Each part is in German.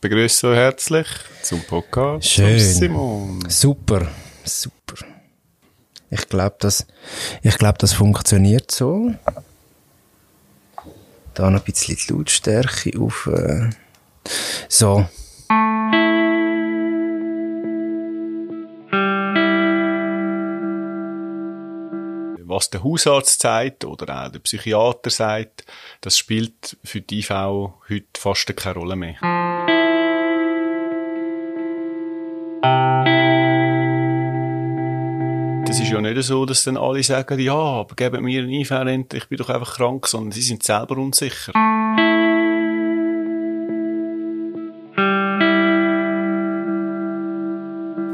begrüße euch herzlich zum Podcast. Schön. Simon. Super, super. Ich glaube, das, ich glaube, das funktioniert so. Da noch ein bisschen die Lautstärke auf. Äh. So. Was der Hausarzt sagt oder auch der Psychiater sagt, das spielt für die IV heute fast keine Rolle mehr. Es ist ja nicht so, dass dann alle sagen, ja, aber geben mir einen IV endlich, ich bin doch einfach krank, sondern sie sind selber unsicher.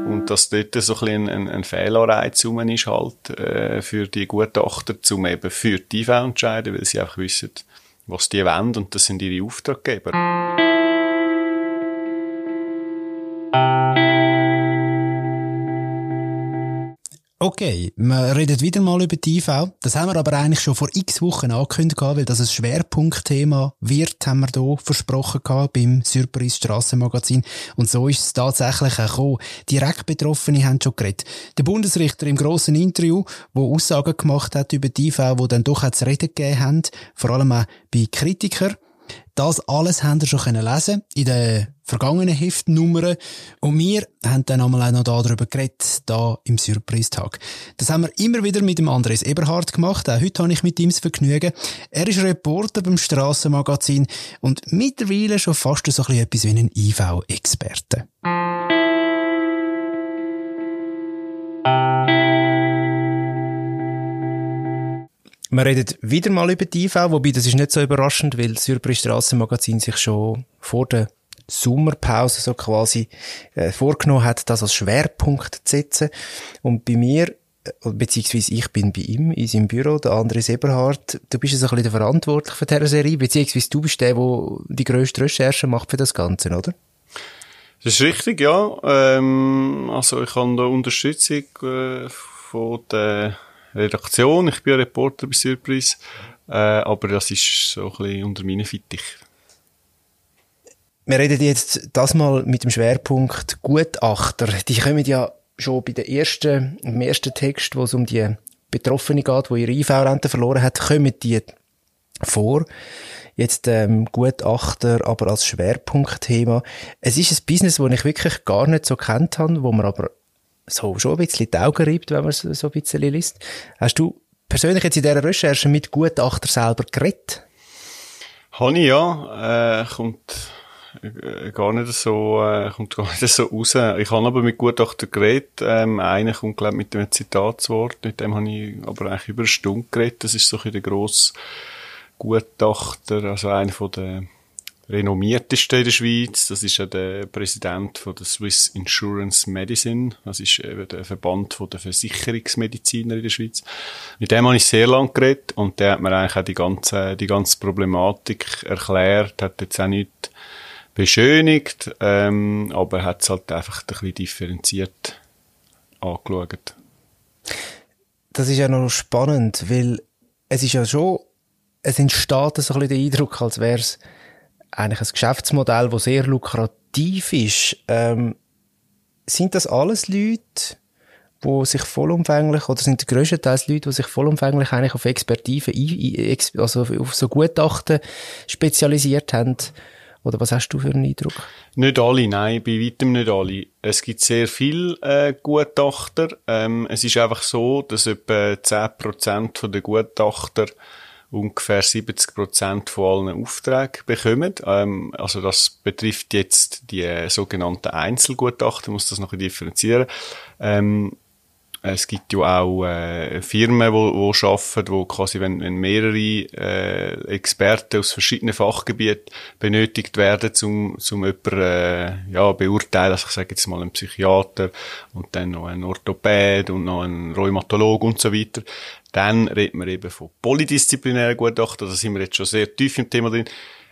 Und dass dort so ein, ein, ein Fehlanreiz ist halt, äh, für die Gutachter, zum eben für die IV entscheiden, weil sie einfach wissen, was die wollen und das sind ihre Auftraggeber. Okay, wir reden wieder mal über die IV. Das haben wir aber eigentlich schon vor x Wochen angekündigt, weil das ein Schwerpunktthema wird, haben wir hier versprochen beim Surprise Strassenmagazin. Und so ist es tatsächlich auch gekommen. Direkt Betroffene haben schon geredet. Der Bundesrichter im grossen Interview, wo Aussagen gemacht hat über die IV, wo dann doch auch zu reden gegeben haben, vor allem auch bei Kritikern. Das alles haben wir schon lesen in den vergangenen Heftnummern. Und wir haben dann einmal auch noch darüber geredet, da im Surprise-Tag. Das haben wir immer wieder mit dem Andres Eberhard gemacht. Auch heute habe ich mit ihm das Vergnügen. Er ist Reporter beim Strassenmagazin und mittlerweile schon fast so ein etwas wie ein IV-Experte. Wir reden wieder mal über die IV, wobei das ist nicht so überraschend, weil das Surprise Strassenmagazin sich schon vor der Sommerpause so quasi äh, vorgenommen hat, das als Schwerpunkt zu setzen. Und bei mir, äh, beziehungsweise ich bin bei ihm in seinem Büro, der Andres Eberhard, du bist also ein bisschen der Verantwortliche für diese Serie, beziehungsweise du bist der, der die grösste Recherche macht für das Ganze, oder? Das ist richtig, ja. Ähm, also ich habe da Unterstützung äh, von der Redaktion. Ich bin Reporter bei Surprise. Äh, aber das ist so ein bisschen unter meinen Fittich. Wir reden jetzt das mal mit dem Schwerpunkt Gutachter. Die kommen ja schon bei der ersten, im ersten Text, wo es um die Betroffene geht, die ihre IV-Rente verloren hat, kommen die vor. Jetzt ähm, Gutachter, aber als Schwerpunktthema. Es ist ein Business, das ich wirklich gar nicht so kennt habe, wo man aber so schon ein bisschen die Augen reibt, wenn man es so ein bisschen liest. Hast du persönlich jetzt in dieser Recherche mit Gutachter selber geredet? Habe ich ja. Äh, kommt äh, gar nicht so, äh, kommt gar nicht so raus. Ich habe aber mit Gutachter geredet. Ähm, einer kommt, glaube mit dem Zitat zu Wort. Mit dem habe ich aber eigentlich über eine Stunde geredet. Das ist so ein der grosse Gutachter, also einer von den renommierteste in der Schweiz. Das ist ja der Präsident von der Swiss Insurance Medicine. Das ist eben der Verband von der Versicherungsmediziner in der Schweiz. Mit dem habe ich sehr lange geredet und der hat mir eigentlich auch die ganze, die ganze Problematik erklärt, hat jetzt auch nicht beschönigt, ähm, aber hat es halt einfach ein bisschen differenziert angeschaut. Das ist ja noch spannend, weil es ist ja schon, es entsteht so ein bisschen der Eindruck, als wäre es eigentlich ein Geschäftsmodell, das sehr lukrativ ist. Ähm, sind das alles Leute, die sich vollumfänglich, oder sind Teil Leute, die sich vollumfänglich eigentlich auf Expertise, also auf so Gutachten spezialisiert haben? Oder was hast du für einen Eindruck? Nicht alle, nein, bei weitem nicht alle. Es gibt sehr viele äh, Gutachter. Ähm, es ist einfach so, dass etwa 10% der Gutachter ungefähr 70 Prozent von allen Aufträgen bekommen. Ähm, also das betrifft jetzt die sogenannten Einzelgutachten, muss das noch differenzieren. Ähm, es gibt ja auch äh, Firmen, wo, wo arbeiten, wo quasi, wenn, wenn mehrere äh, Experten aus verschiedenen Fachgebieten benötigt werden, zum zum jemanden äh, ja beurteilen. Also ich sage jetzt mal einen Psychiater und dann noch einen Orthopäd und noch einen Rheumatolog und so weiter. Dann reden wir eben von polydisziplinären Gutachten. Da sind wir jetzt schon sehr tief im Thema drin.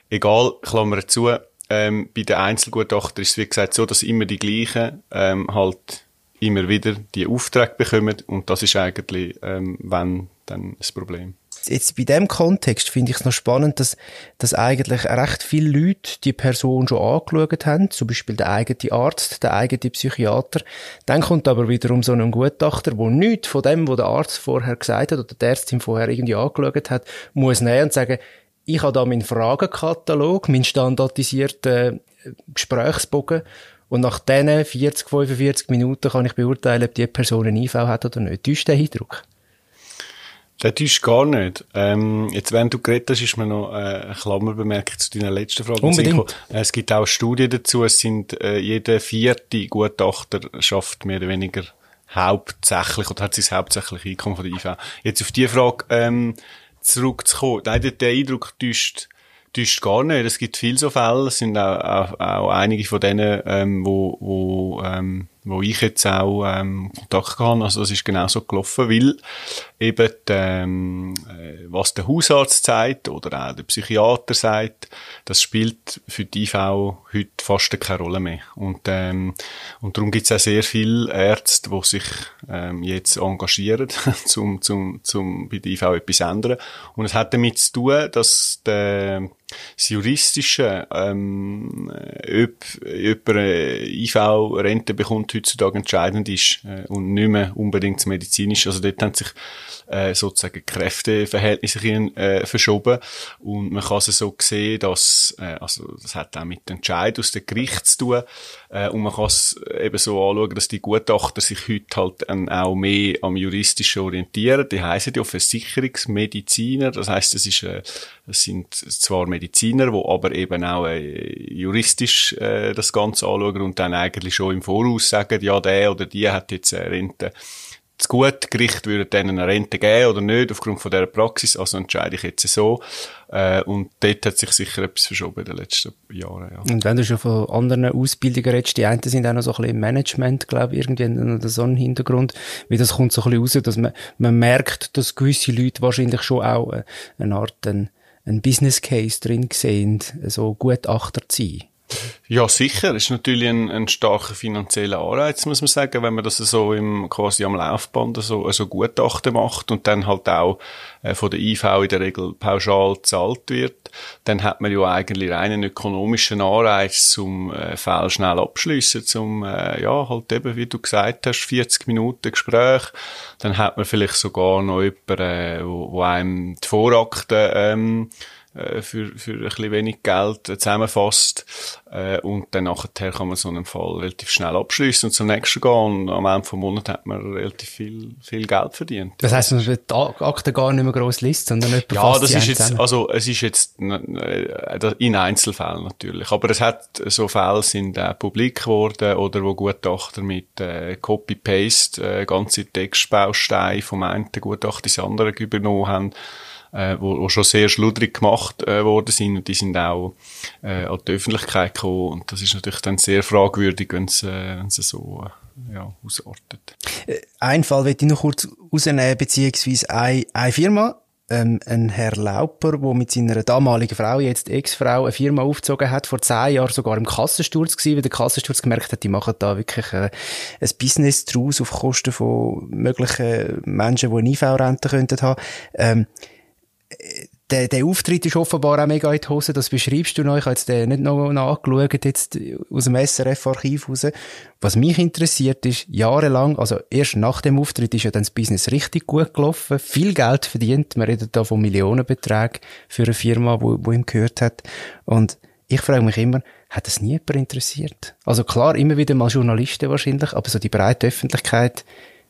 Egal, Klammer zu. Ähm, bei den Einzelgutachten ist es wie gesagt so, dass immer die gleichen ähm, halt immer wieder die Aufträge bekommen und das ist eigentlich, ähm, wenn, dann das Problem. Jetzt bei dem Kontext finde ich es noch spannend, dass, dass eigentlich recht viele Leute die Person schon angeschaut haben, zum Beispiel der eigene Arzt, der eigene Psychiater. Dann kommt aber wiederum so ein Gutachter, wo nichts von dem, was der Arzt vorher gesagt hat oder die Ärztin vorher irgendwie angeschaut hat, muss nehmen und sagen, ich habe da meinen Fragenkatalog, meinen standardisierten äh, Gesprächsbogen und nach diesen 40, 45 Minuten kann ich beurteilen, ob die Person einen IV hat oder nicht. Täuscht der Eindruck? Der täuscht gar nicht. Ähm, jetzt, während du geredet hast, ist mir noch äh, eine Klammerbemerkung zu deiner letzten Frage. Unbedingt. Es gibt auch Studien dazu. Es sind, äh, jede vierte Gutachter schafft mehr oder weniger hauptsächlich oder hat sein hauptsächlich Einkommen von der IV. Jetzt auf die Frage ähm, zurückzukommen. Nein, der, der Eindruck täuscht täuscht gar nicht. Es gibt viele so Fälle. Es sind auch, auch, auch einige von denen, ähm, wo, wo, ähm, wo ich jetzt auch ähm, Kontakt habe. Also das ist genau so gelaufen, weil eben ähm, äh, was der Hausarzt sagt oder auch der Psychiater sagt, das spielt für die IV heute fast keine Rolle mehr. Und, ähm, und darum gibt es auch sehr viele Ärzte, die sich ähm, jetzt engagieren, zum, zum, zum bei der IV etwas ändern. Und es hat damit zu tun, dass der, das Juristische, ähm, ob, ob eine IV-Rente bekommt, heutzutage entscheidend ist äh, und nicht mehr unbedingt das Medizinische. Also dort haben sich äh, sozusagen Kräfteverhältnisse äh, verschoben. Und man kann es so sehen, dass äh, also das hat auch mit dem Entscheid aus dem Gericht zu tun. Äh, und man kann es eben so anschauen, dass die Gutachter sich heute halt ähm, auch mehr am Juristischen orientieren. Die heißen ja Versicherungsmediziner, das heißt, es ist äh, es sind zwar Mediziner, die aber eben auch äh, juristisch äh, das Ganze anschauen und dann eigentlich schon im Voraus sagen, ja, der oder die hat jetzt eine Rente das gute Gericht würde denen eine Rente geben oder nicht, aufgrund von dieser Praxis, also entscheide ich jetzt so. Äh, und dort hat sich sicher etwas verschoben in den letzten Jahren, ja. Und wenn du schon von anderen Ausbildungen redest, die einen sind auch noch so ein bisschen im Management, glaube ich, irgendwie noch so einen Hintergrund, wie das kommt so ein bisschen raus, dass man, man merkt, dass gewisse Leute wahrscheinlich schon auch äh, eine Art, ein, ein Business Case drin sehen, so Gutachter zu sein. Ja, sicher. Ist natürlich ein, ein starker finanzieller Anreiz, muss man sagen, wenn man das so im, quasi am Laufband so, so Gutachten macht und dann halt auch äh, von der IV in der Regel pauschal gezahlt wird, dann hat man ja eigentlich einen ökonomischen Anreiz zum äh, Fall schnell abschliessen, zum, äh, ja, halt eben, wie du gesagt hast, 40 Minuten Gespräch, dann hat man vielleicht sogar noch jemanden, äh, wo, wo einem die Vorakte, ähm, äh, für, für ein bisschen wenig Geld zusammenfasst. Äh, und dann nachher kann man so einen Fall relativ schnell abschließen und zum nächsten gehen. Und am Ende vom Monat hat man relativ viel, viel Geld verdient. Das heisst, man wird die Akte gar nicht mehr gross liest, sondern jemand Ja, das ist jetzt, zusammen. also, es ist jetzt äh, in Einzelfällen natürlich. Aber es hat, so Fälle sind auch publik geworden oder wo Gutachter mit äh, Copy-Paste äh, ganze Textbausteine vom einen Gutachter ins andere übernommen haben äh, wo, wo schon sehr schludrig gemacht äh, worden sind und die sind auch äh, an die Öffentlichkeit gekommen und das ist natürlich dann sehr fragwürdig, wenn es äh, so äh, ja, ausartet. Äh, ein Fall möchte ich noch kurz rausnehmen, beziehungsweise eine, eine Firma, ähm, ein Herr Lauper, der mit seiner damaligen Frau, jetzt Ex-Frau, eine Firma aufgezogen hat, vor zehn Jahren sogar im Kassensturz gewesen, weil der Kassensturz gemerkt hat, die machen da wirklich äh, ein Business draus auf Kosten von möglichen Menschen, die eine IV-Rente könnten haben. Ähm, der, der Auftritt ist offenbar auch mega in die Hose. Das beschreibst du noch. Ich habe jetzt den nicht noch nachgeschaut, jetzt aus dem SRF-Archiv raus. Was mich interessiert ist, jahrelang, also erst nach dem Auftritt ist ja dann das Business richtig gut gelaufen. Viel Geld verdient. Man redet da von Millionenbeträgen für eine Firma, wo, wo ihm gehört hat. Und ich frage mich immer, hat das nie jemand interessiert? Also klar, immer wieder mal Journalisten wahrscheinlich, aber so die breite Öffentlichkeit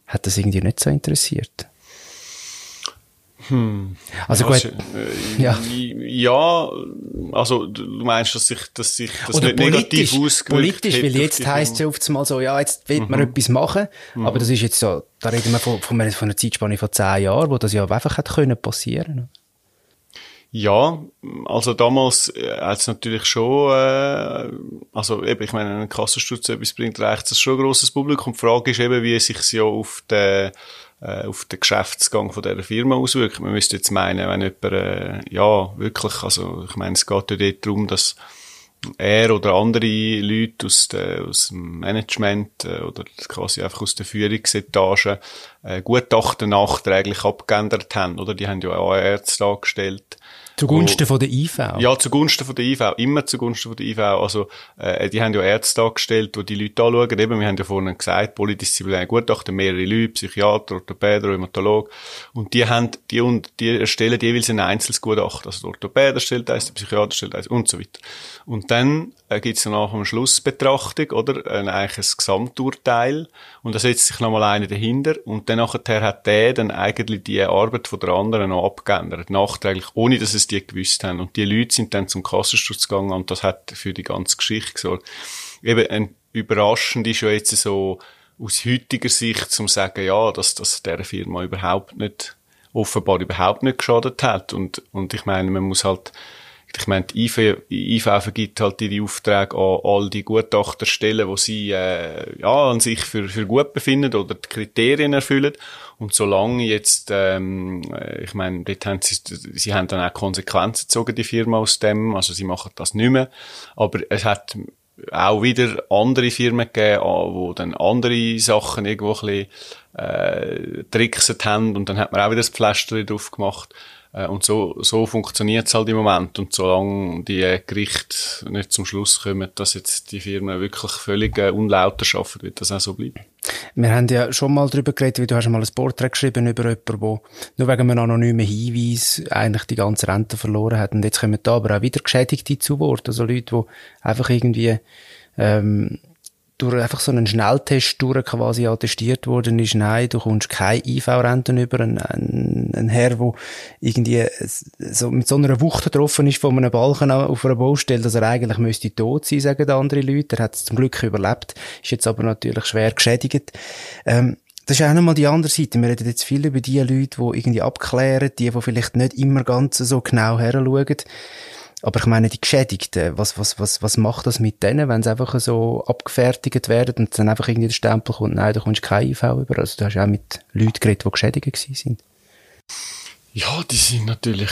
hat das irgendwie nicht so interessiert. Hm. Also gut. Äh, ja. ja, also du meinst, dass sich, dass sich das Oder negativ ausgewirkt Politisch, weil jetzt heisst es ja oft mal so, ja, jetzt will mhm. man etwas machen, mhm. aber das ist jetzt so, da reden wir von, von, von einer Zeitspanne von zehn Jahren, wo das ja einfach hat können passieren. Ja, also damals äh, hat es natürlich schon, äh, also eben, ich meine, ein Kassensturz etwas bringt, reicht das schon ein grosses Publikum. Die Frage ist eben, wie sich ja auf den äh, auf den Geschäftsgang von dieser Firma auswirkt. Man müsste jetzt meinen, wenn jemand, äh, ja, wirklich, also ich meine, es geht ja dort darum, dass er oder andere Leute aus, der, aus dem Management äh, oder quasi einfach aus der Führungsetage äh, Gutachten nachträglich abgeändert haben, oder? Die haben ja auch Ärzte angestellt, Zugunsten von der IV? Ja, zugunsten von der IV. Immer zugunsten von der IV. Also, äh, die haben ja Ärzte angestellt, die die Leute anschauen. Eben, wir haben ja vorhin gesagt, polydisziplinäre Gutachten, mehrere Leute, Psychiater, Orthopäder, Rheumatolog. Und die haben, die, und, die erstellen jeweils ein einzelnes Gutachten. Also, der Orthopäder stellt eins, der Psychiater stellt eins und so weiter. Und dann äh, gibt's dann nach am Schlussbetrachtung, oder? Ein, eigentlich ein Gesamturteil. Und da setzt sich nochmal einer dahinter. Und dann nachher hat der dann eigentlich die Arbeit von der anderen noch abgeändert. Nachträglich, ohne dass es die gewusst haben. Und die Leute sind dann zum Kassensturz gegangen und das hat für die ganze Geschichte gesorgt. Eben, ein überraschend ist ja jetzt so, aus heutiger Sicht zum sagen, ja, dass das der Firma überhaupt nicht, offenbar überhaupt nicht geschadet hat. Und, und ich meine, man muss halt, ich meine, die IV, IV vergibt halt ihre Aufträge an all die Gutachterstellen, die sie äh, ja, an sich für, für gut befinden oder die Kriterien erfüllen. Und solange jetzt, ähm, äh, ich meine, dort haben sie, sie haben dann auch Konsequenzen gezogen, die Firma aus dem, also sie machen das nicht mehr. Aber es hat auch wieder andere Firmen gegeben, ah, die dann andere Sachen irgendwo ein bisschen, äh, trickset haben und dann hat man auch wieder das Pflaster drauf gemacht. Äh, und so, so funktioniert es halt im Moment. Und solange die Gerichte nicht zum Schluss kommen, dass jetzt die Firmen wirklich völlig äh, unlauter arbeiten, wird das auch so bleiben. Wir haben ja schon mal darüber geredet, wie du hast mal ein Porträt geschrieben über jemanden, der nur wegen einem anonymen Hinweis eigentlich die ganze Rente verloren hat. Und jetzt kommen da aber auch wieder Geschädigte zu Wort. Also Leute, die einfach irgendwie ähm, durch einfach so einen Schnelltest durch quasi attestiert worden ist, nein, du kommst keine IV-Renten über, ein, ein, ein Herr, der irgendwie so mit so einer Wucht getroffen ist von einem Balken auf einer Baustelle, dass er eigentlich müsste tot sein, sagen andere Leute. Er hat es zum Glück überlebt, ist jetzt aber natürlich schwer geschädigt. Ähm, das ist auch nochmal die andere Seite. Wir reden jetzt viel über die Leute, die irgendwie abklären, die, die vielleicht nicht immer ganz so genau heranschauen. Aber ich meine, die Geschädigten, was, was, was, was macht das mit denen, wenn sie einfach so abgefertigt werden und dann einfach irgendwie der Stempel kommt, nein, da kommst kein IV über. Also du hast auch mit Leuten geredet, die geschädigt sind. Ja, die sind natürlich,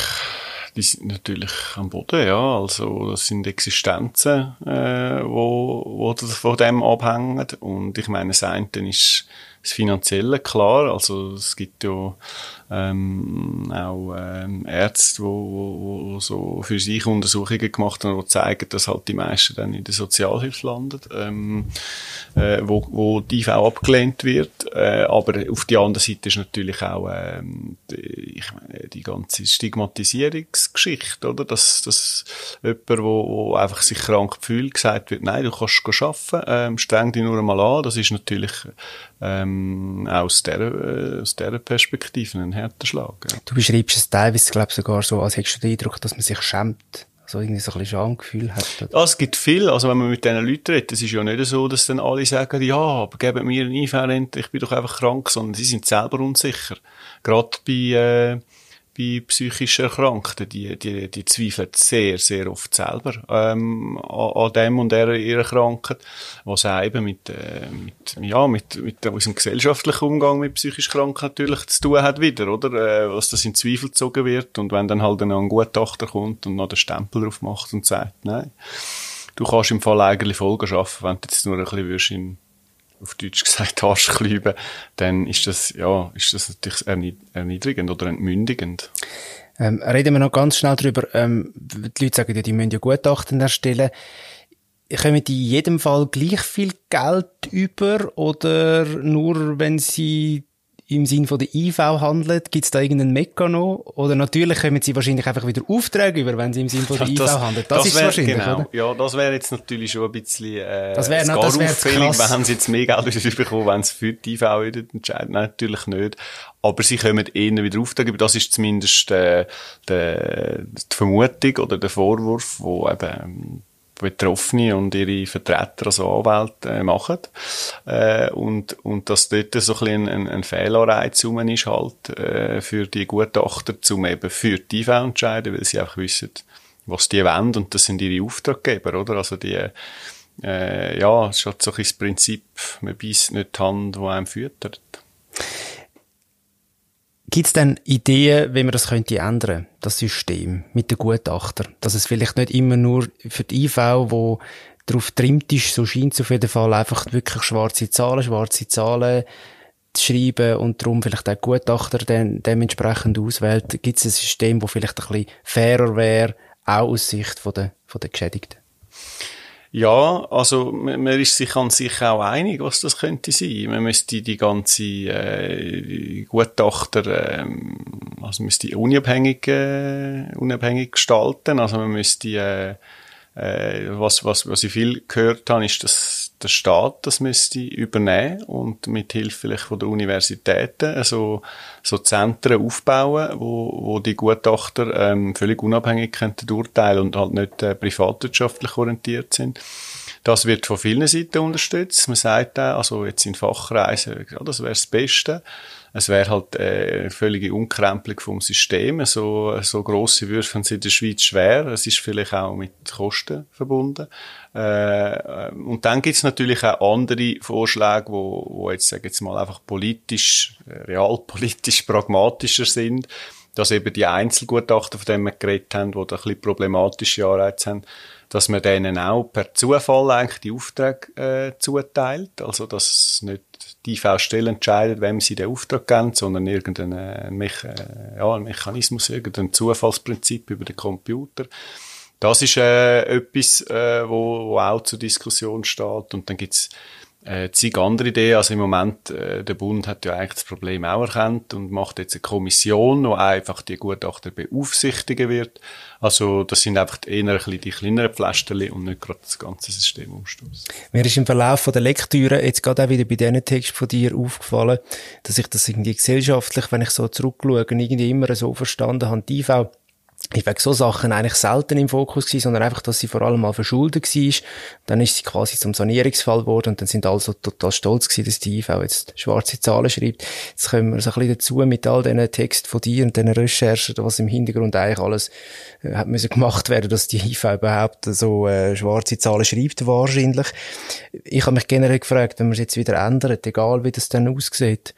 die sind natürlich am Boden, ja. Also, das sind Existenzen, äh, wo, wo von dem abhängen. Und ich meine, das eine ist das Finanzielle, klar. Also, es gibt ja, ähm, auch ähm, Ärzte, wo so für sich Untersuchungen gemacht haben, die zeigen, dass halt die meisten dann in der Sozialhilfe landen, ähm, äh, wo, wo die IV abgelehnt wird. Äh, aber auf die andere Seite ist natürlich auch ähm, die, ich meine, die ganze Stigmatisierungsgeschichte, oder? Dass, dass jemand, wo, wo einfach sich krank fühlt, gesagt wird, nein, du kannst arbeiten, ähm, streng dich nur einmal an. Das ist natürlich ähm, aus dieser, äh, aus dieser Perspektive ein härter Schlag. Ja. Du beschreibst es teilweise, glaube sogar so, als hättest du den Eindruck, dass man sich schämt. Also irgendwie so ein bisschen Schamgefühl hat. Ja, es gibt viel. Also wenn man mit diesen Leuten redet, es ist ja nicht so, dass dann alle sagen, ja, aber geben mir eine IV-Rente, ich bin doch einfach krank, sondern sie sind selber unsicher. Gerade bei, äh, bei psychisch Erkrankten, die, die, die zweifeln sehr, sehr oft selber ähm, an, an dem und der ihrer Krankheit, was auch eben mit, äh, mit, ja, mit, mit unserem gesellschaftlichen Umgang mit psychisch Kranken natürlich zu tun hat wieder, oder? Äh, was das in Zweifel gezogen wird und wenn dann halt ein Gutachter kommt und noch den Stempel drauf macht und sagt, nein, du kannst im Fall eigentlich Folgen schaffen, wenn du jetzt nur ein bisschen in auf Deutsch gesagt Arschklüben, dann ist das, ja, ist das natürlich erniedrigend oder entmündigend. Ähm, reden wir noch ganz schnell drüber. Ähm, die Leute sagen ja, die müssen ja Gutachten erstellen. Kommen die in jedem Fall gleich viel Geld über oder nur wenn sie im Sinn von der IV handelt? Gibt es da irgendeinen Mekano? Oder natürlich kommen sie wahrscheinlich einfach wieder Aufträge über, wenn sie im Sinn von der das, IV handeln. Das, das ist wär, wahrscheinlich, genau. oder? Ja, das wäre jetzt natürlich schon ein bisschen äh, das wäre das wär auffällig, wenn sie jetzt mehr Geld bekommen, wenn sie für die IV entscheiden. Nein, natürlich nicht. Aber sie kommen eher wieder Aufträge Das ist zumindest äh, die, die Vermutung oder der Vorwurf, wo eben Betroffene und ihre Vertreter, also Anwälte, äh, machen. Äh, und, und dass dort so ein ein, ein Fehlanreiz rum ist halt, äh, für die Gutachter, um eben für die IV entscheiden, weil sie einfach wissen, was die wollen und das sind ihre Auftraggeber, oder? Also die, äh, ja, es ist halt so ein das Prinzip, man beißt nicht die Hand, die einem füttert. Gibt es denn Ideen, wie man das könnte ändern? Das System mit den Gutachter. Dass es vielleicht nicht immer nur für die IV, wo darauf trimmt ist, so scheint es auf jeden Fall einfach wirklich schwarze Zahlen, schwarze Zahlen zu schreiben und darum vielleicht auch Gutachter dann dementsprechend auswählt. Gibt es ein System, das vielleicht ein bisschen fairer wäre, auch aus Sicht von der, von der Geschädigten? Ja, also man ist sich an sich auch einig, was das könnte sein. Man müsste die ganze äh, Gutachter, äh, also müsste unabhängig, äh, unabhängig gestalten. Also man müsste äh, äh, was, was, was ich viel gehört habe, ist, dass der Staat das müsste übernehmen und mit Hilfe vielleicht von der Universitäten also so Zentren aufbauen, wo, wo die Gutachter ähm, völlig unabhängig könnten urteilen und halt nicht äh, privatwirtschaftlich orientiert sind. Das wird von vielen Seiten unterstützt. Man sagt auch, also jetzt in Fachkreisen, ja, das wäre das Beste. Es wäre halt äh, völlige Umkrempelung vom System. So, so grosse Würfe sind in der Schweiz schwer. Es ist vielleicht auch mit Kosten verbunden. Äh, und dann gibt's natürlich auch andere Vorschläge, wo, wo jetzt, sag jetzt mal, einfach politisch, äh, realpolitisch pragmatischer sind dass eben die Einzelgutachter, von denen wir geredet haben, die da ein bisschen problematische Anreize haben, dass man denen auch per Zufall eigentlich die Aufträge äh, zuteilt. Also, dass nicht die IV-Stelle entscheidet, wem sie den Auftrag geben, sondern irgendein äh, Mecha äh, ja, ein Mechanismus, irgendein Zufallsprinzip über den Computer. Das ist äh, etwas, äh, wo, wo auch zur Diskussion steht. Und dann gibt's äh, zig andere Ideen. Also im Moment, äh, der Bund hat ja eigentlich das Problem auch erkannt und macht jetzt eine Kommission, die einfach die Gutachter beaufsichtigen wird. Also das sind einfach eher ein bisschen die kleineren Pflasterli und nicht gerade das ganze System umstoßen. Mir ist im Verlauf der Lektüre jetzt gerade auch wieder bei diesen Texten von dir aufgefallen, dass ich das irgendwie gesellschaftlich, wenn ich so zurückschaue, irgendwie immer so verstanden habe, die IV ich wegen so Sachen eigentlich selten im Fokus gewesen, sondern einfach, dass sie vor allem mal verschuldet war. Dann ist sie quasi zum Sanierungsfall geworden und dann sind alle so total stolz gewesen, dass die IV jetzt schwarze Zahlen schreibt. Jetzt kommen wir so ein bisschen dazu mit all diesen Texten von dir und diesen Recherchen, was im Hintergrund eigentlich alles äh, hat müssen gemacht werden, dass die IV überhaupt so äh, schwarze Zahlen schreibt, wahrscheinlich. Ich habe mich generell gefragt, wenn man es jetzt wieder ändert, egal wie das dann aussieht,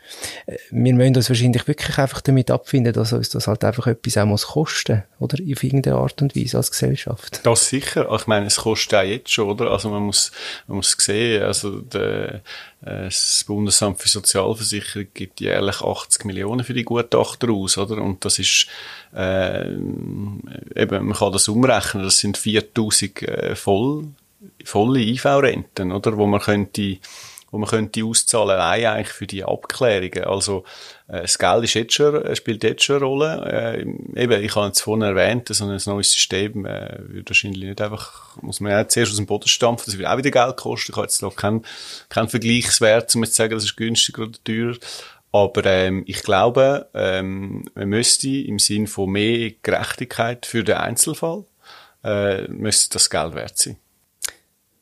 äh, wir müssen uns wahrscheinlich wirklich einfach damit abfinden, dass uns das halt einfach etwas auch muss kosten oder auf irgendeine Art und Weise als Gesellschaft. Das sicher. Ich meine, es kostet auch jetzt schon, oder? Also man muss, man muss sehen, also der, äh, das Bundesamt für Sozialversicherung gibt jährlich 80 Millionen für die Gutachter aus, oder? Und das ist, äh, eben, man kann das umrechnen, das sind 4000 äh, voll, volle IV-Renten, oder? Wo man könnte, wo man könnte auszahlen, allein eigentlich für die Abklärungen. Also, äh, das Geld ist jetzt schon, äh, spielt jetzt schon eine Rolle. Äh, eben, ich habe es vorhin erwähnt, so ein neues System äh, würde wahrscheinlich nicht einfach, muss man ja zuerst aus dem Boden stampfen, das wird auch wieder Geld kosten. Ich habe jetzt noch keinen kein Vergleichswert, um jetzt zu sagen, das ist günstiger oder teurer. Aber ähm, ich glaube, ähm, man müsste im Sinn von mehr Gerechtigkeit für den Einzelfall, äh, müsste das Geld wert sein.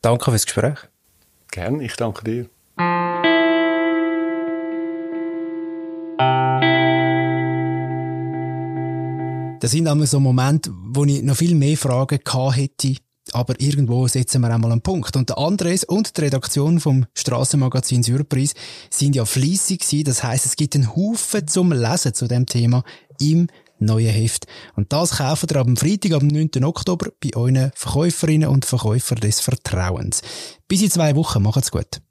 Danke fürs Gespräch. Gern, ich danke dir. Das sind einmal so Momente, wo ich noch viel mehr Fragen gehabt hätte, aber irgendwo setzen wir einmal einen Punkt. Und der Andres und die Redaktion vom Strassenmagazin Surprise sind ja fließig gewesen. Das heißt, es gibt einen Haufen zum Lesen zu dem Thema im neuen Heft. Und das kaufen ihr am Freitag, am 9. Oktober bei euren Verkäuferinnen und Verkäufern des Vertrauens. Bis in zwei Wochen. Macht's gut.